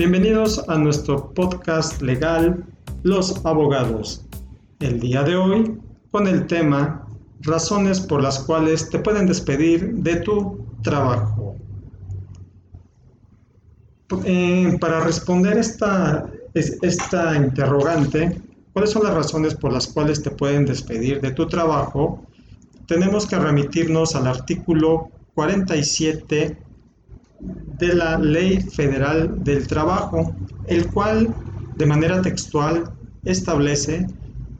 Bienvenidos a nuestro podcast legal Los Abogados. El día de hoy con el tema Razones por las cuales te pueden despedir de tu trabajo. Eh, para responder esta, esta interrogante, ¿cuáles son las razones por las cuales te pueden despedir de tu trabajo? Tenemos que remitirnos al artículo 47 de la Ley Federal del Trabajo, el cual de manera textual establece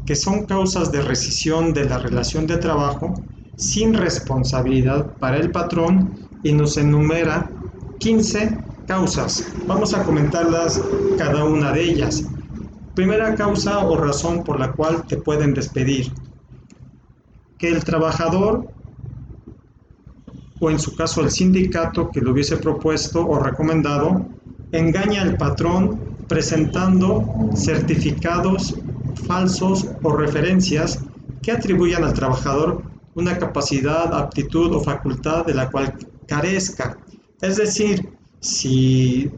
que son causas de rescisión de la relación de trabajo sin responsabilidad para el patrón y nos enumera 15 causas. Vamos a comentarlas cada una de ellas. Primera causa o razón por la cual te pueden despedir. Que el trabajador o en su caso el sindicato que lo hubiese propuesto o recomendado, engaña al patrón presentando certificados falsos o referencias que atribuyan al trabajador una capacidad, aptitud o facultad de la cual carezca. Es decir, si,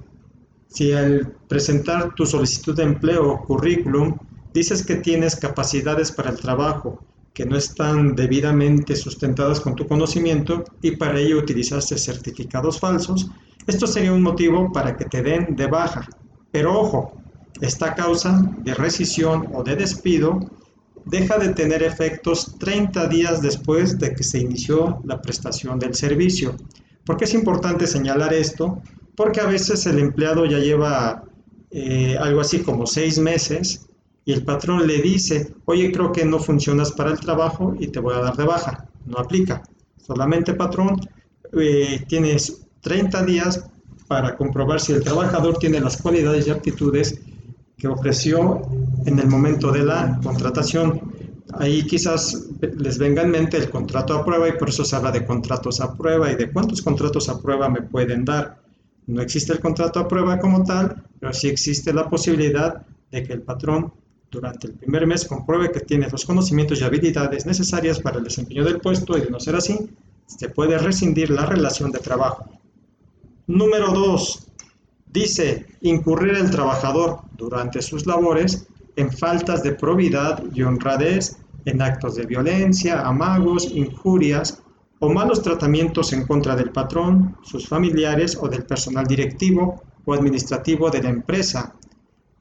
si al presentar tu solicitud de empleo o currículum dices que tienes capacidades para el trabajo, que no están debidamente sustentadas con tu conocimiento y para ello utilizaste certificados falsos, esto sería un motivo para que te den de baja. Pero ojo, esta causa de rescisión o de despido deja de tener efectos 30 días después de que se inició la prestación del servicio. ¿Por qué es importante señalar esto? Porque a veces el empleado ya lleva eh, algo así como seis meses y el patrón le dice, oye, creo que no funcionas para el trabajo y te voy a dar de baja. No aplica. Solamente patrón, eh, tienes 30 días para comprobar si el trabajador tiene las cualidades y aptitudes que ofreció en el momento de la contratación. Ahí quizás les venga en mente el contrato a prueba y por eso se habla de contratos a prueba y de cuántos contratos a prueba me pueden dar. No existe el contrato a prueba como tal, pero sí existe la posibilidad de que el patrón durante el primer mes compruebe que tiene los conocimientos y habilidades necesarias para el desempeño del puesto y de no ser así, se puede rescindir la relación de trabajo. Número 2. Dice incurrir el trabajador durante sus labores en faltas de probidad y honradez, en actos de violencia, amagos, injurias o malos tratamientos en contra del patrón, sus familiares o del personal directivo o administrativo de la empresa,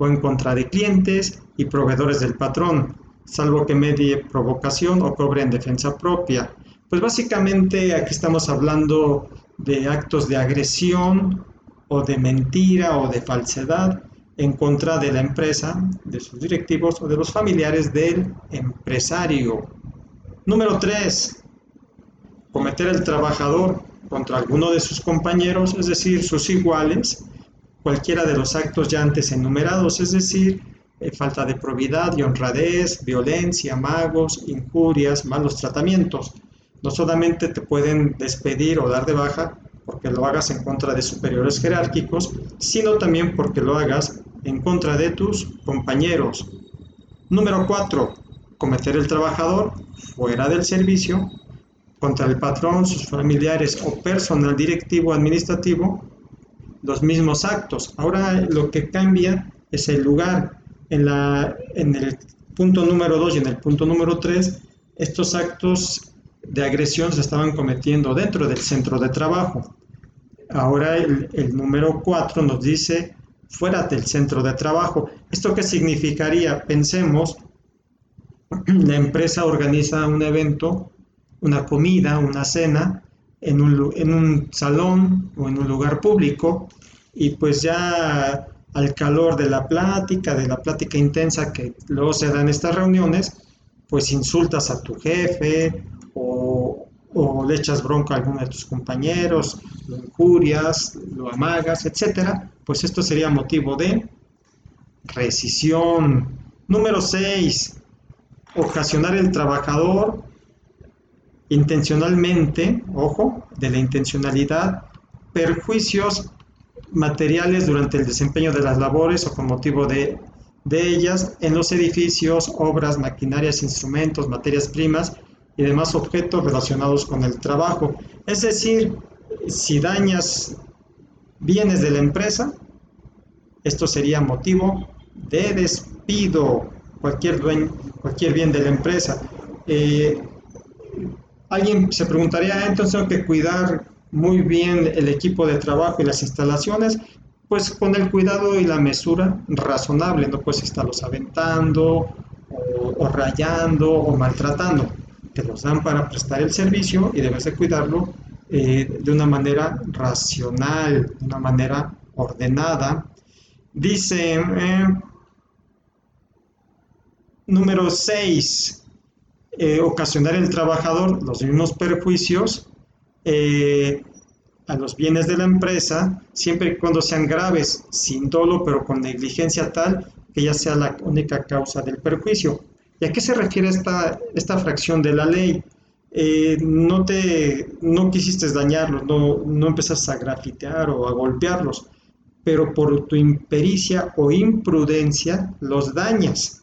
o en contra de clientes y proveedores del patrón, salvo que medie provocación o cobre en defensa propia. Pues básicamente aquí estamos hablando de actos de agresión o de mentira o de falsedad en contra de la empresa, de sus directivos o de los familiares del empresario. Número 3. Cometer el trabajador contra alguno de sus compañeros, es decir, sus iguales, cualquiera de los actos ya antes enumerados, es decir, eh, falta de probidad y honradez, violencia, magos, injurias, malos tratamientos. No solamente te pueden despedir o dar de baja porque lo hagas en contra de superiores jerárquicos, sino también porque lo hagas en contra de tus compañeros. Número 4. Cometer el trabajador fuera del servicio contra el patrón, sus familiares o personal directivo administrativo los mismos actos. Ahora lo que cambia es el lugar. En, la, en el punto número 2 y en el punto número 3, estos actos de agresión se estaban cometiendo dentro del centro de trabajo. Ahora el, el número 4 nos dice fuera del centro de trabajo. ¿Esto qué significaría? Pensemos, la empresa organiza un evento, una comida, una cena, en un, salón o en un lugar público y pues ya al calor de la plática, de la plática intensa que luego se da en estas reuniones, pues insultas a tu jefe o, le echas bronca a alguno de tus compañeros, lo injurias, lo amagas, etcétera, pues esto sería motivo de rescisión. Número 6. Ocasionar el trabajador intencionalmente, ojo, de la intencionalidad, perjuicios materiales durante el desempeño de las labores o con motivo de, de ellas en los edificios, obras, maquinarias, instrumentos, materias primas y demás objetos relacionados con el trabajo. Es decir, si dañas bienes de la empresa, Esto sería motivo de despido, cualquier, dueño, cualquier bien de la empresa. Eh, alguien se preguntaría, ah, entonces tengo que cuidar muy bien el equipo de trabajo y las instalaciones, pues con el cuidado y la mesura razonable, no puedes estarlos aventando o, rayando o maltratando. Te los dan para prestar el servicio y debes de cuidarlo eh, de una manera racional, de una manera ordenada. Dice, eh, número 6, eh, ocasionar el trabajador los mismos perjuicios a los bienes de la empresa, siempre y cuando sean graves, sin dolo, pero con negligencia tal que ya sea la única causa del perjuicio. ¿Y a qué se refiere esta, esta fracción de la ley? Eh, no, te, no quisiste dañarlos, no, no a grafitear o a golpearlos, pero por tu impericia o imprudencia los dañas.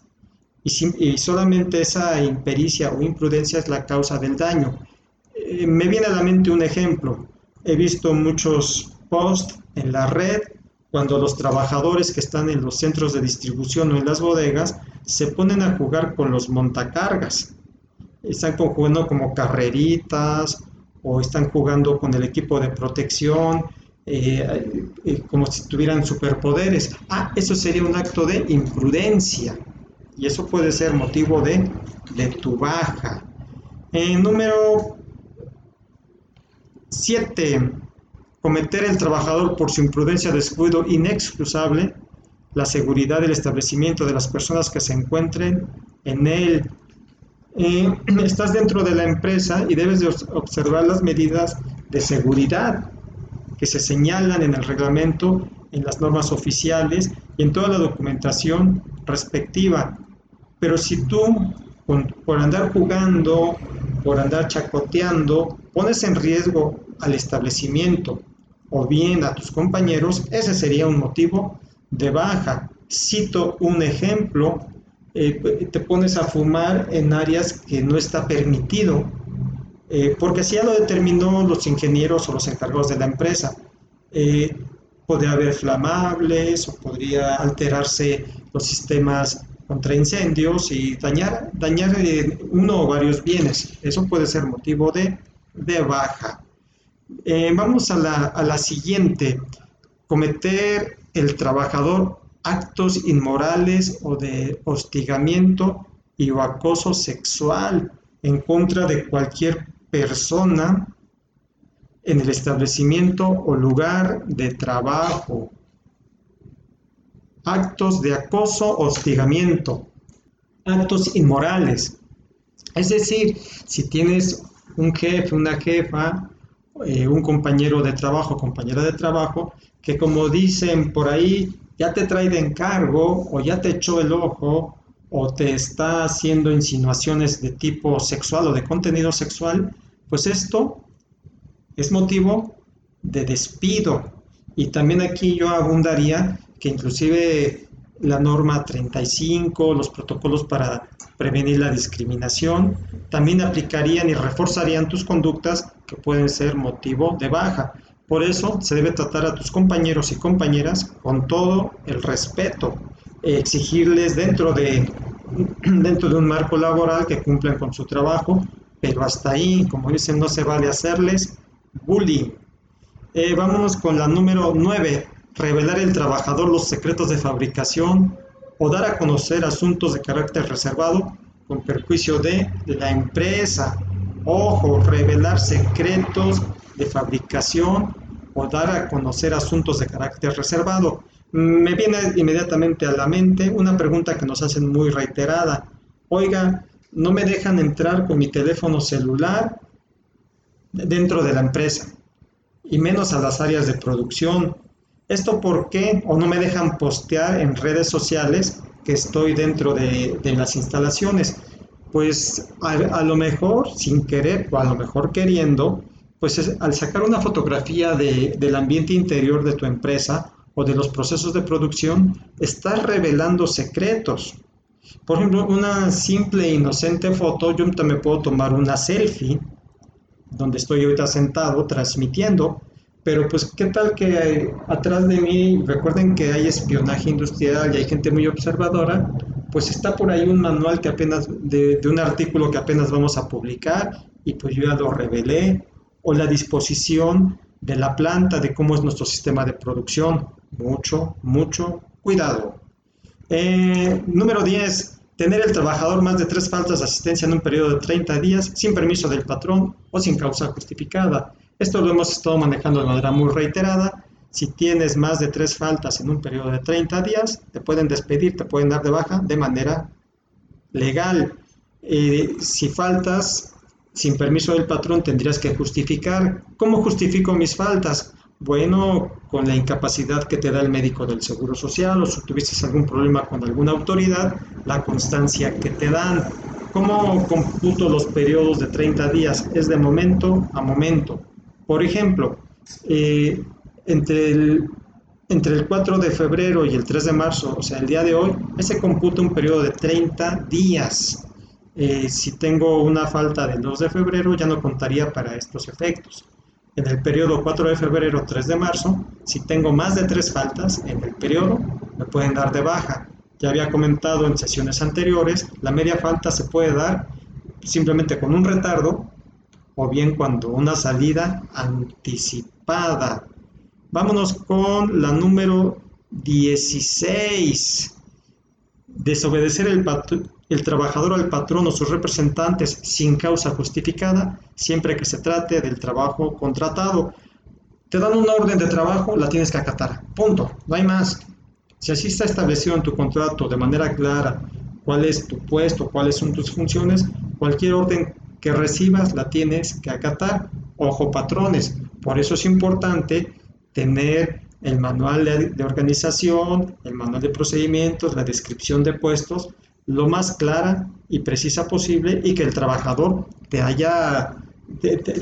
Y, solamente esa impericia o imprudencia es la causa del daño. Eh, me viene a la mente un ejemplo. He visto muchos posts en la red cuando los trabajadores que están en los centros de distribución o en las bodegas se ponen a jugar con los montacargas. Están jugando como carreritas o están jugando con el equipo de protección eh, eh, como si tuvieran superpoderes. Ah, eso sería un acto de imprudencia y eso puede ser motivo de, de tu baja. Eh, número 7 cometer el trabajador por su imprudencia descuido inexcusable la seguridad del establecimiento de las personas que se encuentren en él. Eh, estás dentro de la empresa y debes de observar las medidas de seguridad que se señalan en el reglamento, en las normas oficiales y en toda la documentación respectiva. Pero si tú, por andar jugando, por andar chacoteando, pones en riesgo al establecimiento o bien a tus compañeros, ese sería un motivo de baja. Cito un ejemplo, eh, te pones a fumar en áreas que no está permitido, eh, porque así ya lo determinó los ingenieros o los encargados de la empresa. Eh, podría haber flamables o podría alterarse los sistemas contra incendios y dañar, dañar uno o varios bienes. Eso puede ser motivo de, de baja. Eh, vamos a la, siguiente. Cometer el trabajador actos inmorales o de hostigamiento y o acoso sexual en contra de cualquier persona en el establecimiento o lugar de trabajo. Actos de acoso, hostigamiento, actos inmorales. Es decir, si tienes un jefe, una jefa eh, un compañero de trabajo, compañera de trabajo, que como dicen por ahí, ya te trae de encargo o ya te echó el ojo o te está haciendo insinuaciones de tipo sexual o de contenido sexual, pues esto es motivo de despido. Y también aquí yo abundaría que inclusive la norma 35, los protocolos para prevenir la discriminación, también aplicarían y reforzarían tus conductas que pueden ser motivo de baja. Por eso se debe tratar a tus compañeros y compañeras con todo el respeto, exigirles dentro de, dentro de un marco laboral que cumplan con su trabajo, pero hasta ahí, como dicen, no se vale hacerles bullying. Eh, vámonos con la número 9, revelar el trabajador los secretos de fabricación o dar a conocer asuntos de carácter reservado con perjuicio de la empresa. Ojo, revelar secretos de fabricación o dar a conocer asuntos de carácter reservado. Me viene inmediatamente a la mente una pregunta que nos hacen muy reiterada. Oiga, no me dejan entrar con mi teléfono celular dentro de la empresa y menos a las áreas de producción ¿Esto por qué? ¿O no me dejan postear en redes sociales que estoy dentro de, las instalaciones? Pues a, lo mejor sin querer o a lo mejor queriendo, pues al sacar una fotografía del ambiente interior de tu empresa o de los procesos de producción, estás revelando secretos. Por ejemplo, una simple e inocente foto, yo también puedo tomar una selfie donde estoy ahorita sentado transmitiendo pero pues qué tal que atrás de mí, recuerden que hay espionaje industrial y hay gente muy observadora, pues está por ahí un manual que apenas, de, un artículo que apenas vamos a publicar y pues yo ya lo revelé, o la disposición de la planta, de cómo es nuestro sistema de producción. Mucho, mucho cuidado. Eh, número 10. Tener el trabajador más de tres faltas de asistencia en un periodo de 30 días sin permiso del patrón o sin causa justificada. Esto lo hemos estado manejando de manera muy reiterada. Si tienes más de tres faltas en un periodo de 30 días, te pueden despedir, te pueden dar de baja de manera legal. Eh, si faltas sin permiso del patrón, tendrías que justificar. ¿Cómo justifico mis faltas? Bueno, con la incapacidad que te da el médico del Seguro Social o si tuviste algún problema con alguna autoridad, la constancia que te dan. ¿Cómo computo los periodos de 30 días? Es de momento a momento. Por ejemplo, eh, entre, el, entre el 4 de febrero y el 3 de marzo, o sea, el día de hoy, ese computa un periodo de 30 días. Eh, si tengo una falta del 2 de febrero, ya no contaría para estos efectos en el periodo 4 de febrero 3 de marzo, si tengo más de tres faltas en el periodo, me pueden dar de baja. Ya había comentado en sesiones anteriores, la media falta se puede dar simplemente con un retardo o bien cuando una salida anticipada. Vámonos con la número 16. Desobedecer el, el trabajador al patrón o sus representantes sin causa justificada, siempre que se trate del trabajo contratado. Te dan una orden de trabajo, la tienes que acatar. Punto. No hay más. Si así está establecido en tu contrato de manera clara cuál es tu puesto, cuáles son tus funciones, cualquier orden que recibas la tienes que acatar. Ojo patrones. Por eso es importante tener el manual de, organización, el manual de procedimientos, la descripción de puestos, lo más clara y precisa posible y que el trabajador te haya,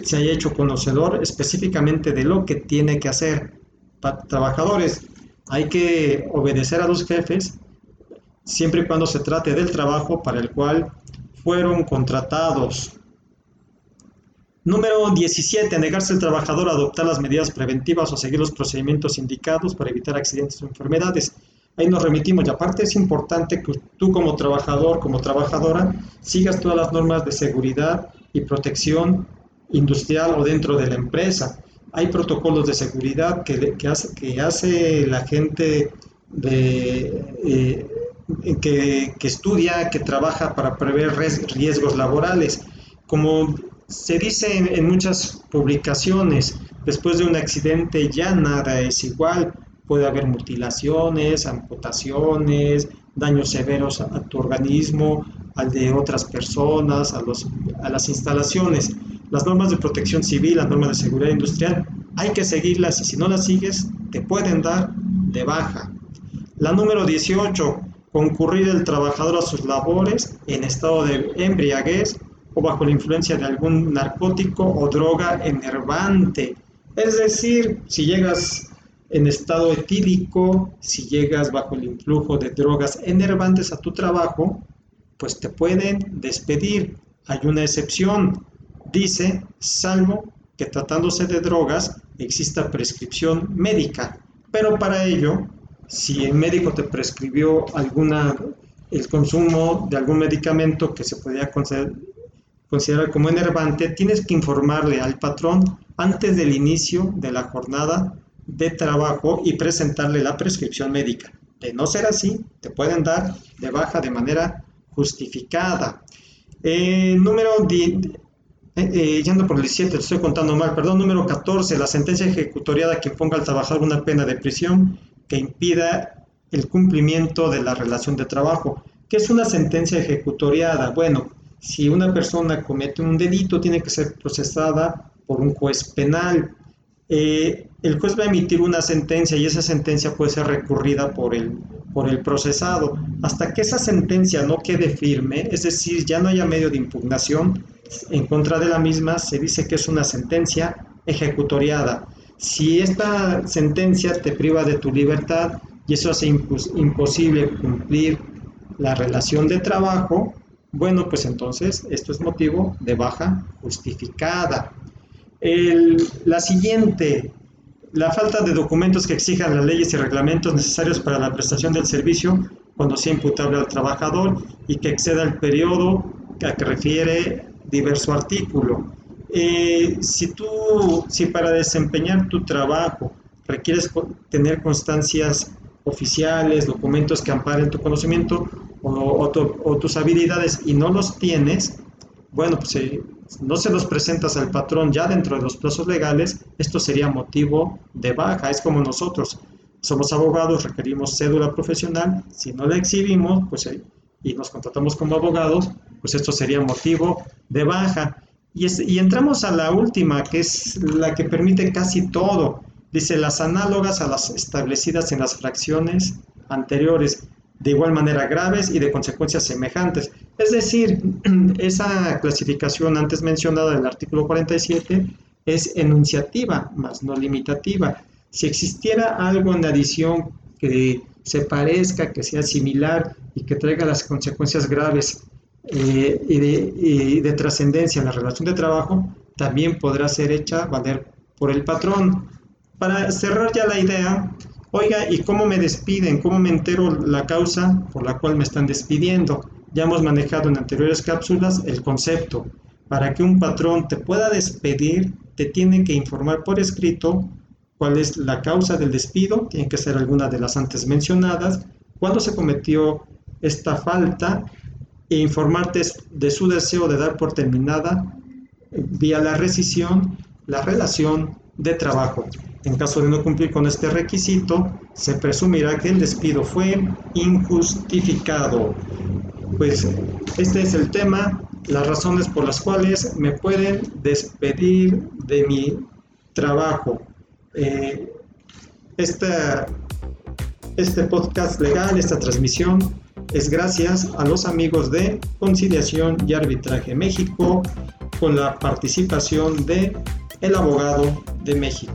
se haya hecho conocedor específicamente de lo que tiene que hacer. trabajadores, hay que obedecer a los jefes siempre y cuando se trate del trabajo para el cual fueron contratados. Número 17. Negarse al trabajador a adoptar las medidas preventivas o seguir los procedimientos indicados para evitar accidentes o enfermedades ahí nos remitimos. Y aparte es importante que tú como trabajador, como trabajadora, sigas todas las normas de seguridad y protección industrial o dentro de la empresa. Hay protocolos de seguridad que, que, hace, que hace la gente de, eh, que, que, estudia, que trabaja para prever riesgos laborales. Como se dice en, muchas publicaciones, después de un accidente ya nada es igual puede haber mutilaciones, amputaciones, daños severos a, tu organismo, al de otras personas, a, los, a las instalaciones. Las normas de protección civil, las normas de seguridad industrial, hay que seguirlas y si no las sigues, te pueden dar de baja. La número 18, concurrir el trabajador a sus labores en estado de embriaguez o bajo la influencia de algún narcótico o droga enervante. Es decir, si llegas en estado etílico, si llegas bajo el influjo de drogas enervantes a tu trabajo, pues te pueden despedir. Hay una excepción, dice, salvo que tratándose de drogas exista prescripción médica. Pero para ello, si el médico te prescribió alguna, el consumo de algún medicamento que se podría considerar como enervante, tienes que informarle al patrón antes del inicio de la jornada de trabajo y presentarle la prescripción médica. De no ser así, te pueden dar de baja de manera justificada. Eh, número eh, eh, yendo por el 17, estoy contando mal, perdón, número 14, la sentencia ejecutoriada que imponga al trabajador una pena de prisión que impida el cumplimiento de la relación de trabajo. ¿Qué es una sentencia ejecutoriada? Bueno, si una persona comete un delito, tiene que ser procesada por un juez penal. Eh, el juez va a emitir una sentencia y esa sentencia puede ser recurrida por el, por el procesado. Hasta que esa sentencia no quede firme, es decir, ya no haya medio de impugnación en contra de la misma, se dice que es una sentencia ejecutoriada. Si esta sentencia te priva de tu libertad y eso hace imposible cumplir la relación de trabajo, bueno, pues entonces esto es motivo de baja justificada. La siguiente, la falta de documentos que exijan las leyes y reglamentos necesarios para la prestación del servicio cuando sea imputable al trabajador y que exceda el periodo a que refiere diverso artículo. Eh, si tú, si para desempeñar tu trabajo requieres tener constancias oficiales, documentos que amparen tu conocimiento o, tus habilidades y no los tienes, bueno, pues eh, no se los presentas al patrón ya dentro de los plazos legales, esto sería motivo de baja. Es como nosotros, somos abogados, requerimos cédula profesional, si no la exhibimos pues, eh, y nos contratamos como abogados, pues esto sería motivo de baja. Y entramos a la última, que es la que permite casi todo. Dice las análogas a las establecidas en las fracciones anteriores de igual manera graves y de consecuencias semejantes. Es decir, esa clasificación antes mencionada del artículo 47 es enunciativa, más no limitativa. Si existiera algo en adición que se parezca, que sea similar y que traiga las consecuencias graves eh, y de, de trascendencia en la relación de trabajo, también podrá ser hecha valer por el patrón. Para cerrar ya la idea, Oiga, ¿y cómo me despiden? ¿Cómo me entero la causa por la cual me están despidiendo? Ya hemos manejado en anteriores cápsulas el concepto. Para que un patrón te pueda despedir, te tiene que informar por escrito cuál es la causa del despido, tiene que ser alguna de las antes mencionadas, cuándo se cometió esta falta e informarte de su deseo de dar por terminada eh, vía la rescisión la relación de trabajo. En caso de no cumplir con este requisito, se presumirá que el despido fue injustificado. Pues este es el tema, las razones por las cuales me pueden despedir de mi trabajo. Eh, este podcast legal, esta transmisión, es gracias a los amigos de Conciliación y Arbitraje México con la participación de el abogado de México.